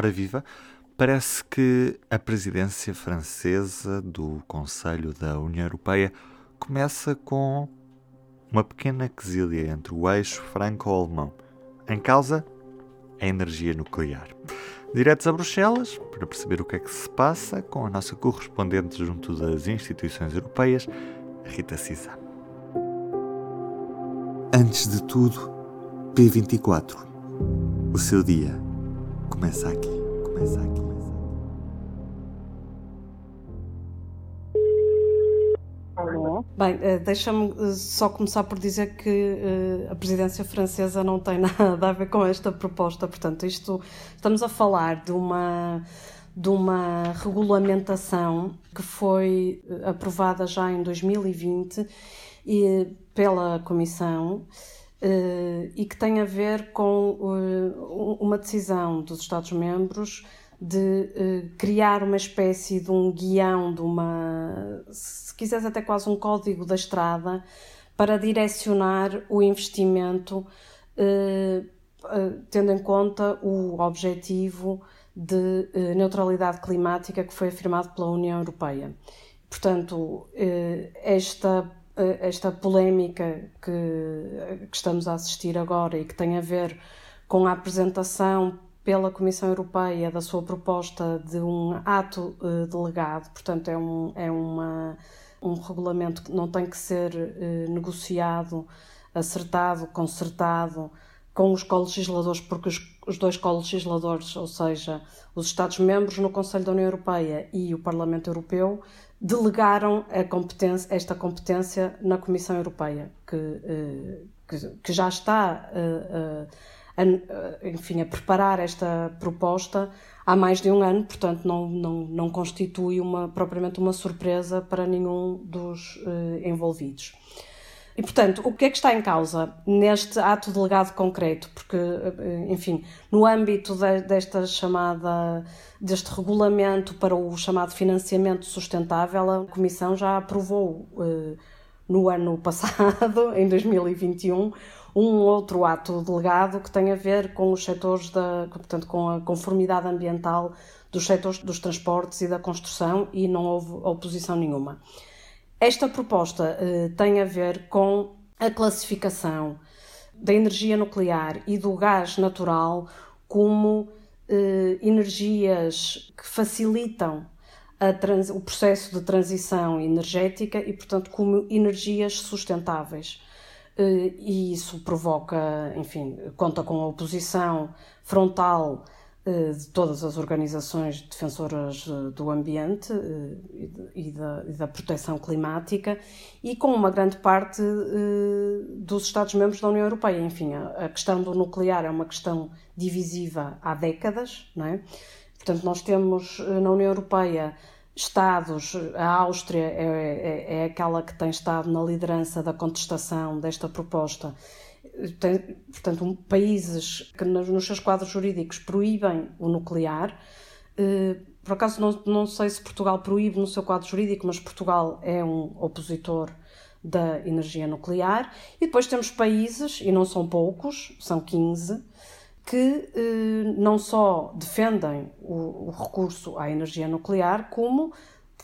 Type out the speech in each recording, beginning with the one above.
Ora viva, parece que a presidência francesa do Conselho da União Europeia começa com uma pequena quesilha entre o eixo franco-alemão. Em causa, a energia nuclear. Diretos a Bruxelas para perceber o que é que se passa com a nossa correspondente junto das instituições europeias, Rita Cisa. Antes de tudo, P24. O seu dia começa aqui, começa aqui. Bem, eh, deixa-me eh, só começar por dizer que eh, a presidência francesa não tem nada a ver com esta proposta. Portanto, isto estamos a falar de uma de uma regulamentação que foi aprovada já em 2020 e, pela Comissão e que tem a ver com uma decisão dos Estados-membros de uh, criar uma espécie de um guião, de uma, se quiseres até quase um código da estrada, para direcionar o investimento, tendo em conta o objetivo de neutralidade climática que foi afirmado pela União Europeia. Portanto, esta esta polémica que, que, estamos a assistir agora e que tem a ver com a apresentação pela Comissão Europeia da sua proposta de um ato uh, delegado, portanto, é, um, é uma, um regulamento que não tem que ser negociado, acertado, consertado com os co-legisladores, porque os, os dois co-legisladores, ou seja, os Estados-membros no Conselho da União Europeia e o Parlamento Europeu, delegaram competência, esta competência na Comissão Europeia, que, uh, que, que já está a, enfim, a preparar esta proposta há mais de um ano, portanto não, não, não constitui uma, propriamente uma surpresa para nenhum dos envolvidos. E, portanto, o que é que está em causa neste ato delegado concreto? Porque, eh, enfim, no âmbito de, desta chamada, deste regulamento para o chamado financiamento sustentável, a Comissão já aprovou uh, no ano passado, em 2021, um outro ato delegado que tem a ver com os setores da, portanto, com a conformidade ambiental dos setores dos transportes e da construção e não houve oposição nenhuma. Esta proposta eh, tem a ver com a classificação da energia nuclear e do gás natural como eh, energias que facilitam o processo de transição energética e, portanto, como energias sustentáveis. Eh, e isso provoca, enfim, conta com a oposição frontal de todas as organizações defensoras eh, do ambiente e da, e da proteção climática e com uma grande parte dos Estados-membros da União Europeia. Enfim, a questão do nuclear é uma questão divisiva há décadas, não é? Portanto, nós temos na União Europeia Estados, a Áustria é, é, é, aquela que tem estado na liderança da contestação desta proposta. Tem, portanto, um, países que nos seus quadros jurídicos proíbem o nuclear. Eh, por acaso, não, não sei se Portugal proíbe no seu quadro jurídico, mas Portugal é um opositor da energia nuclear. E depois temos países, e não são poucos, são 15, que eh, não só defendem o, o, recurso à energia nuclear, como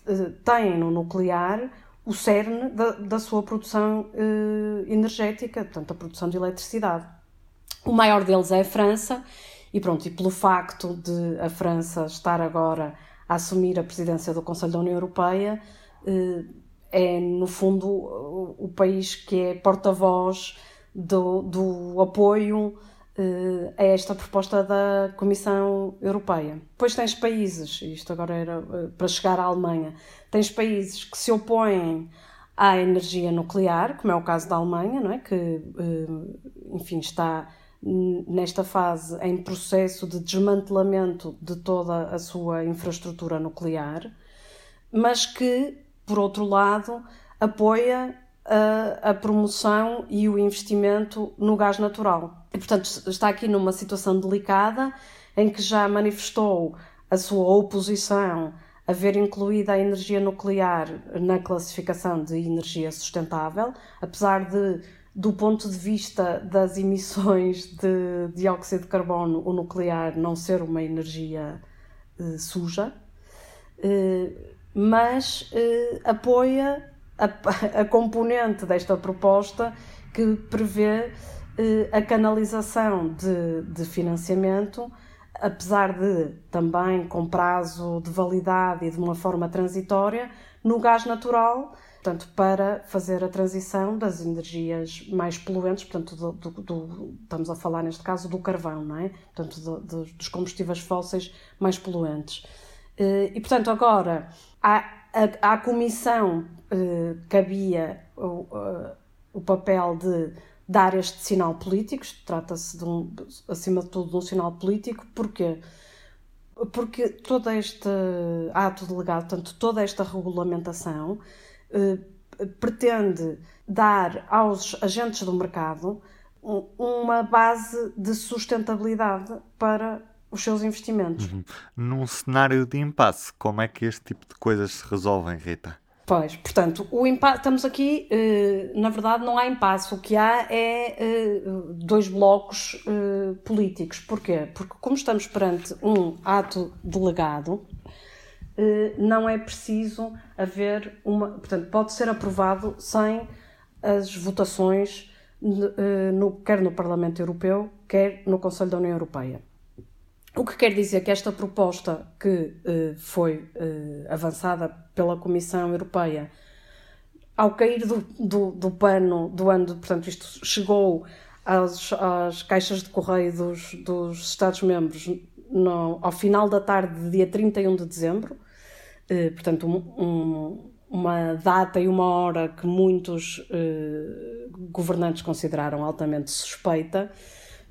eh, têm no nuclear o cerne da, da sua produção eh, energética, portanto, a produção de eletricidade. O maior deles é a França, e pronto, e pelo facto de a França estar agora a assumir a presidência do Conselho da União Europeia, eh, é no fundo o, o país que é porta-voz do, do apoio a esta proposta da Comissão Europeia. Depois tens países, isto agora era uh, para chegar à Alemanha, tens países que se opõem à energia nuclear, como é o caso da Alemanha, não é? que, uh, enfim, está nesta fase em processo de desmantelamento de toda a sua infraestrutura nuclear, mas que, por outro lado, apoia a, a promoção e o investimento no gás natural. E, portanto, está aqui numa situação delicada em que já manifestou a sua oposição a ver incluída a energia nuclear na classificação de energia sustentável, apesar de do ponto de vista das emissões de dióxido de carbono, o nuclear não ser uma energia uh, suja, uh, mas uh, apoia a, a, componente desta proposta que prevê a canalização de, de financiamento, apesar de também com prazo de validade e de uma forma transitória, no gás natural portanto, para fazer a transição das energias mais poluentes, portanto, do, do, do, estamos a falar neste caso do carvão, não é? Portanto, do, dos combustíveis fósseis mais poluentes. Eh, e, portanto, agora, à, à, à Comissão eh, cabia o, o papel de dar este sinal político, trata-se, um, acima de tudo, de um sinal político, porque porque todo este ato delegado, portanto, toda esta regulamentação eh, pretende dar aos agentes do mercado uma base de sustentabilidade para os seus investimentos. Uhum. Num cenário de impasse, como é que este tipo de coisas se resolvem, Rita? Pois, portanto, o impasse, estamos aqui, eh, na verdade, não há impasse. O que há é eh, dois blocos políticos. Porquê? Porque, como estamos perante um ato delegado, eh, não é preciso haver uma. Portanto, pode ser aprovado sem as votações, eh, no, quer no Parlamento Europeu, quer no Conselho da União Europeia. O que quer dizer que esta proposta que eh, foi avançada pela Comissão Europeia, ao cair do, do, do pano do ano, portanto, isto chegou às, às caixas de correio dos, dos Estados-membros ao final da tarde de dia 31 de dezembro, eh, portanto, um, um, uma data e uma hora que muitos governantes consideraram altamente suspeita,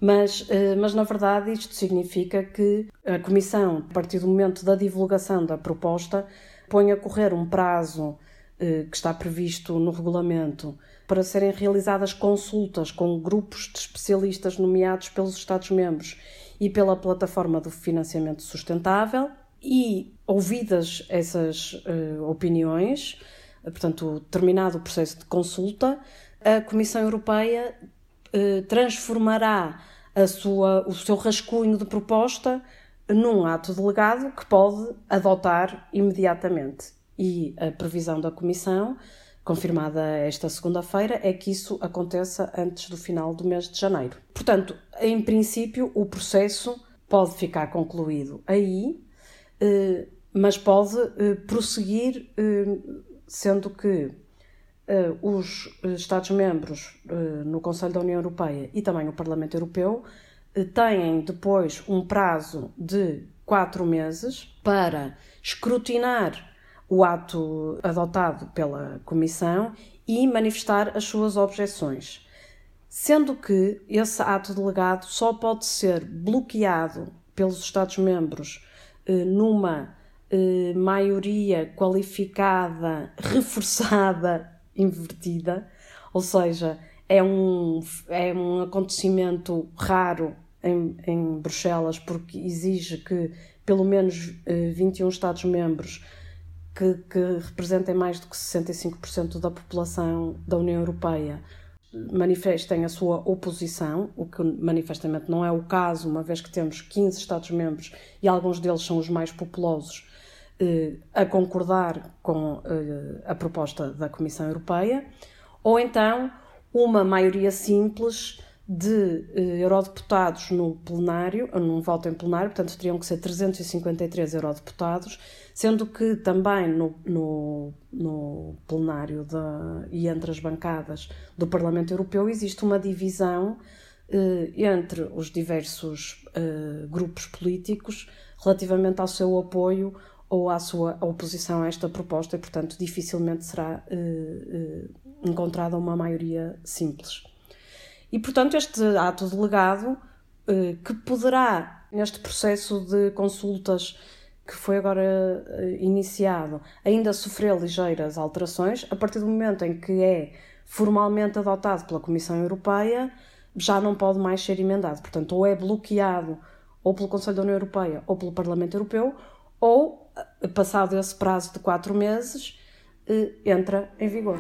mas, uh, mas na verdade isto significa que a Comissão, a partir do momento da divulgação da proposta, põe a correr um prazo que está previsto no regulamento para serem realizadas consultas com grupos de especialistas nomeados pelos Estados-membros e pela plataforma do financiamento sustentável e ouvidas essas uh, opiniões, portanto, terminado o processo de consulta, a Comissão Europeia uh, transformará a sua, o seu rascunho de proposta num ato delegado que pode adotar imediatamente. E a previsão da Comissão, confirmada esta segunda-feira, é que isso aconteça antes do final do mês de janeiro. Portanto, em princípio, o processo pode ficar concluído aí, eh, mas pode eh, prosseguir, eh, sendo que os Estados-membros no Conselho da União Europeia e também o Parlamento Europeu têm depois um prazo de quatro meses para escrutinar o ato adotado pela Comissão e manifestar as suas objeções. Sendo que esse ato delegado só pode ser bloqueado pelos Estados-membros eh, numa eh, maioria qualificada, reforçada, invertida, ou seja, é um, é um acontecimento raro em, em Bruxelas porque exige que pelo menos 21 eh, Estados-membros que, que representem mais do que 65% da população da União Europeia manifestem a sua oposição, o que manifestamente não é o caso, uma vez que temos 15 Estados-membros e alguns deles são os mais populosos, a concordar com eh, a proposta da Comissão Europeia, ou então uma maioria simples de eh, eurodeputados no plenário, num voto em plenário, portanto teriam que ser 353 eurodeputados, sendo que também no, no, no plenário de, e entre as bancadas do Parlamento Europeu existe uma divisão eh, entre os diversos eh, grupos políticos relativamente ao seu apoio ou à sua oposição a esta proposta e, portanto, dificilmente será eh, eh encontrada uma maioria simples. E, portanto, este ato delegado, eh, que poderá, neste processo de consultas que foi agora iniciado, ainda sofrer ligeiras alterações, a partir do momento em que é formalmente adotado pela Comissão Europeia, já não pode mais ser emendado. Portanto, ou é bloqueado ou pelo Conselho da União Europeia ou pelo Parlamento Europeu, ou, passado esse prazo de quatro meses, entra em vigor.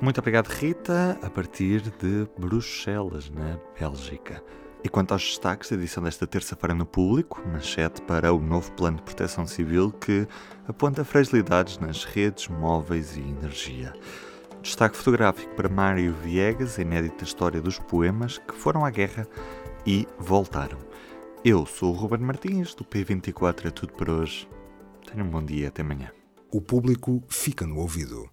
Muito obrigado, Rita, a partir de Bruxelas, na Bélgica. E quanto aos destaques da edição desta terça-feira no público, manchete para o novo plano de proteção civil que aponta fragilidades nas redes, móveis e energia. Destaque fotográfico para Mário Viegas, a inédita história dos poemas que foram à guerra e voltaram. Eu sou o Ruben Martins, do P24 é tudo por hoje. Tenham um bom dia, até amanhã. O público fica no ouvido.